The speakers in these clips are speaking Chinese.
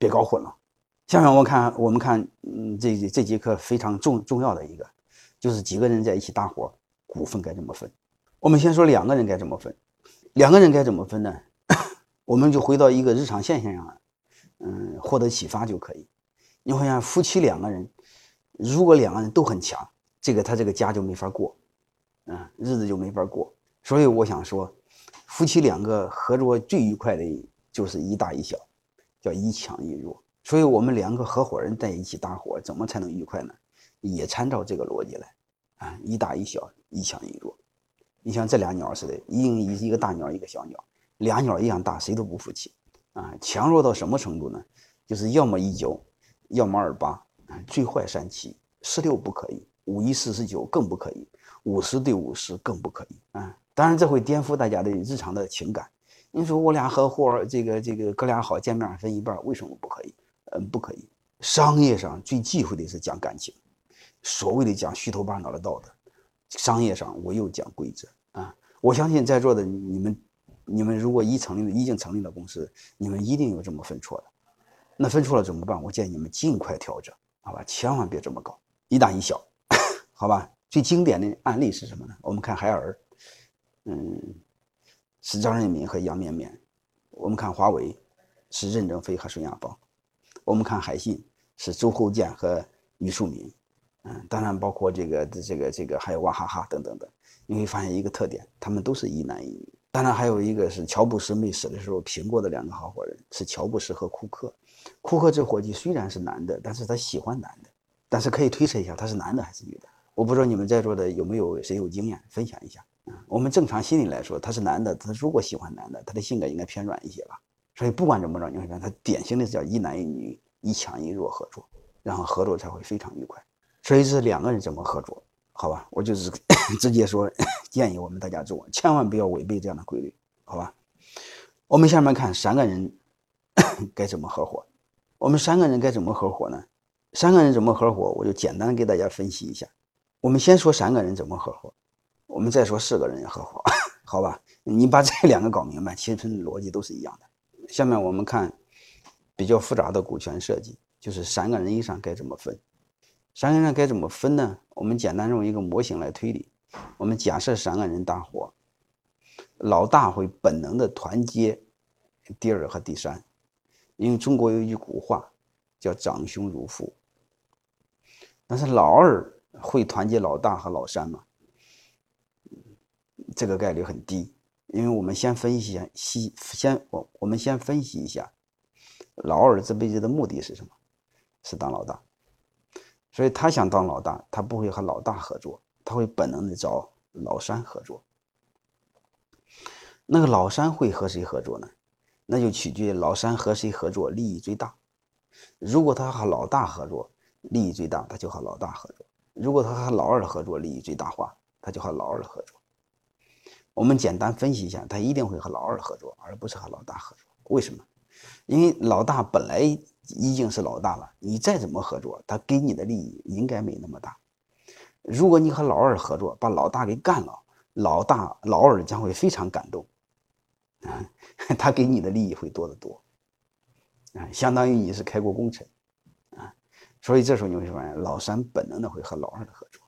别搞混了。下面我看我们看，嗯，这这节课非常重重要的一个，就是几个人在一起搭伙，股份该怎么分？我们先说两个人该怎么分，两个人该怎么分呢？我们就回到一个日常现象上，嗯，获得启发就可以。你会发现，夫妻两个人，如果两个人都很强，这个他这个家就没法过，嗯，日子就没法过。所以我想说，夫妻两个合作最愉快的就是一大一小，叫一强一弱。所以，我们两个合伙人在一起搭伙，怎么才能愉快呢？也参照这个逻辑来，啊，一大一小，一强一弱。你像这俩鸟似的，一一一个大鸟，一个小鸟，俩鸟一样大，谁都不服气，啊，强弱到什么程度呢？就是要么一九，要么二八，最坏三七，十六不可以，五一四十九更不可以，五十对五十更不可以，啊，当然这会颠覆大家的日常的情感。你说我俩合伙，这个这个哥俩好，见面分一半，为什么不可以？嗯，不可以。商业上最忌讳的是讲感情，所谓的讲虚头巴脑的道德。商业上我又讲规则啊！我相信在座的你们，你们如果已成立，已经成立了公司，你们一定有这么分错的。那分错了怎么办？我建议你们尽快调整，好吧？千万别这么搞，一大一小，好吧？最经典的案例是什么呢？我们看海尔，嗯，是张仁敏和杨绵绵；我们看华为，是任正非和孙亚芳。我们看海信是周厚健和俞树民，嗯，当然包括这个这个这个还有娃哈哈等等等，你会发现一个特点，他们都是一男一女。当然还有一个是乔布斯没死的时候，苹果的两个合伙人是乔布斯和库克。库克这伙计虽然是男的，但是他喜欢男的，但是可以推测一下他是男的还是女的。我不知道你们在座的有没有谁有经验分享一下？我们正常心理来说，他是男的，他如果喜欢男的，他的性格应该偏软一些吧。所以不管怎么着，你会发现他典型的是叫一男一女，一强一弱合作，然后合作才会非常愉快。所以是两个人怎么合作？好吧，我就是 直接说，建议我们大家做，千万不要违背这样的规律，好吧？我们下面看三个人 该怎么合伙。我们三个人该怎么合伙呢？三个人怎么合伙？我就简单给大家分析一下。我们先说三个人怎么合伙，我们再说四个人合伙，好吧？你把这两个搞明白，其实逻辑都是一样的。下面我们看比较复杂的股权设计，就是三个人以上该怎么分？三个人该怎么分呢？我们简单用一个模型来推理。我们假设三个人搭伙，老大会本能的团结第二和第三，因为中国有一句古话叫“长兄如父”。但是老二会团结老大和老三吗？这个概率很低。因为我们先分析一下，先先我我们先分析一下，老二这辈子的目的是什么？是当老大，所以他想当老大，他不会和老大合作，他会本能的找老三合作。那个老三会和谁合作呢？那就取决于老三和谁合作利益最大。如果他和老大合作利益最大，他就和老大合作；如果他和老二合作利益最大化，他就和老二合作。我们简单分析一下，他一定会和老二合作，而不是和老大合作。为什么？因为老大本来已经是老大了，你再怎么合作，他给你的利益应该没那么大。如果你和老二合作，把老大给干了，老大老二将会非常感动，啊，他给你的利益会多得多，啊，相当于你是开国功臣，啊，所以这时候你会发现，老三本能的会和老二的合作。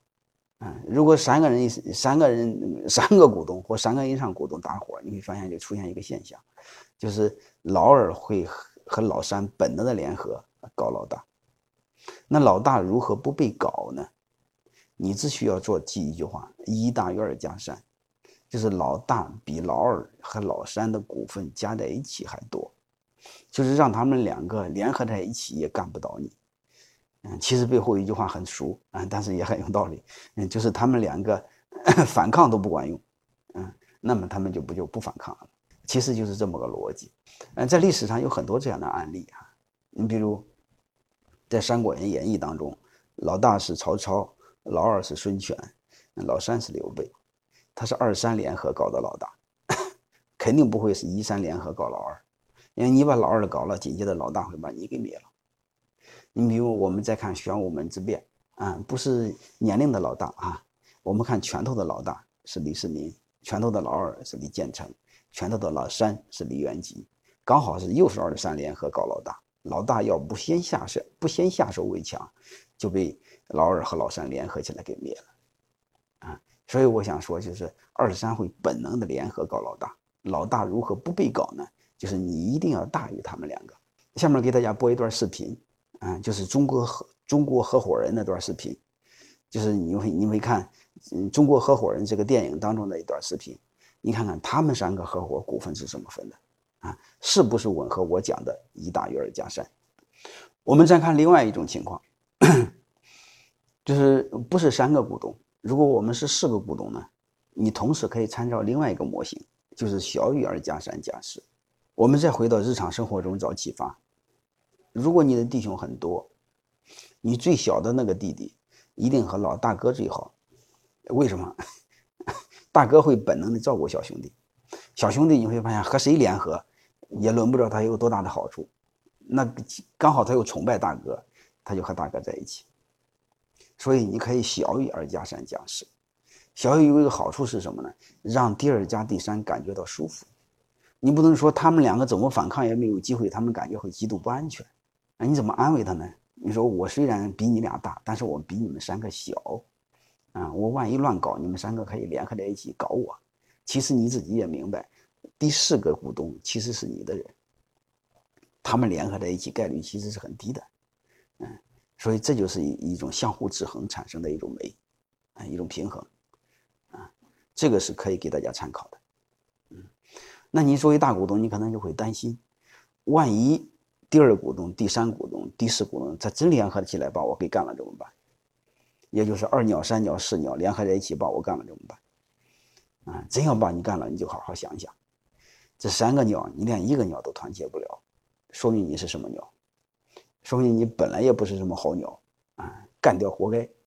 如果三个人、三个人、三个股东或三个以上股东搭伙，你会发现就出现一个现象，就是老二会和老三本能的联合搞老大。那老大如何不被搞呢？你只需要做记一句话：一大于二加三，就是老大比老二和老三的股份加在一起还多，就是让他们两个联合在一起也干不倒你。嗯，其实背后一句话很熟啊，但是也很有道理。嗯，就是他们两个 反抗都不管用，嗯，那么他们就不就不反抗了。其实就是这么个逻辑。嗯，在历史上有很多这样的案例啊。你比如在《三国演义》当中，老大是曹操，老二是孙权，老三是刘备，他是二三联合搞的老大，肯定不会是一三联合搞老二，因为你把老二搞了，紧接着老大会把你给灭了。你比如，我们再看玄武门之变，啊，不是年龄的老大啊，我们看拳头的老大是李世民，拳头的老二是李建成，拳头的老三是李元吉，刚好是又是二三联合搞老大，老大要不先下手，不先下手为强，就被老二和老三联合起来给灭了，啊！所以我想说，就是二三会本能的联合搞老大，老大如何不被搞呢？就是你一定要大于他们两个。下面给大家播一段视频，啊，就是中国合中国合伙人那段视频，就是你会你会看，嗯，中国合伙人这个电影当中的一段视频，你看看他们三个合伙股份是怎么分的。啊，是不是吻合我讲的一大于二加三？我们再看另外一种情况，就是不是三个股东。如果我们是四个股东呢？你同时可以参照另外一个模型，就是小于二加三加四。我们再回到日常生活中找启发。如果你的弟兄很多，你最小的那个弟弟一定和老大哥最好。为什么？大哥会本能的照顾小兄弟，小兄弟你会发现和谁联合？也轮不着他有多大的好处，那刚好他又崇拜大哥，他就和大哥在一起。所以你可以小于二加三加四，小于有一个好处是什么呢？让第二加第三感觉到舒服。你不能说他们两个怎么反抗也没有机会，他们感觉会极度不安全。那你怎么安慰他呢？你说我虽然比你俩大，但是我比你们三个小，啊，我万一乱搞，你们三个可以联合在一起搞我。其实你自己也明白。第四个股东其实是你的人，他们联合在一起概率其实是很低的，嗯，所以这就是一一种相互制衡产生的一种美，啊，一种平衡，啊，这个是可以给大家参考的，嗯，那你作为大股东，你可能就会担心，万一第二股东、第三股东、第四股东他真联合起来把我给干了怎么办？也就是二鸟、三鸟、四鸟联合在一起把我干了怎么办？啊，真要把你干了，你就好好想想。这三个鸟，你连一个鸟都团结不了，说明你是什么鸟？说明你本来也不是什么好鸟啊！干掉活该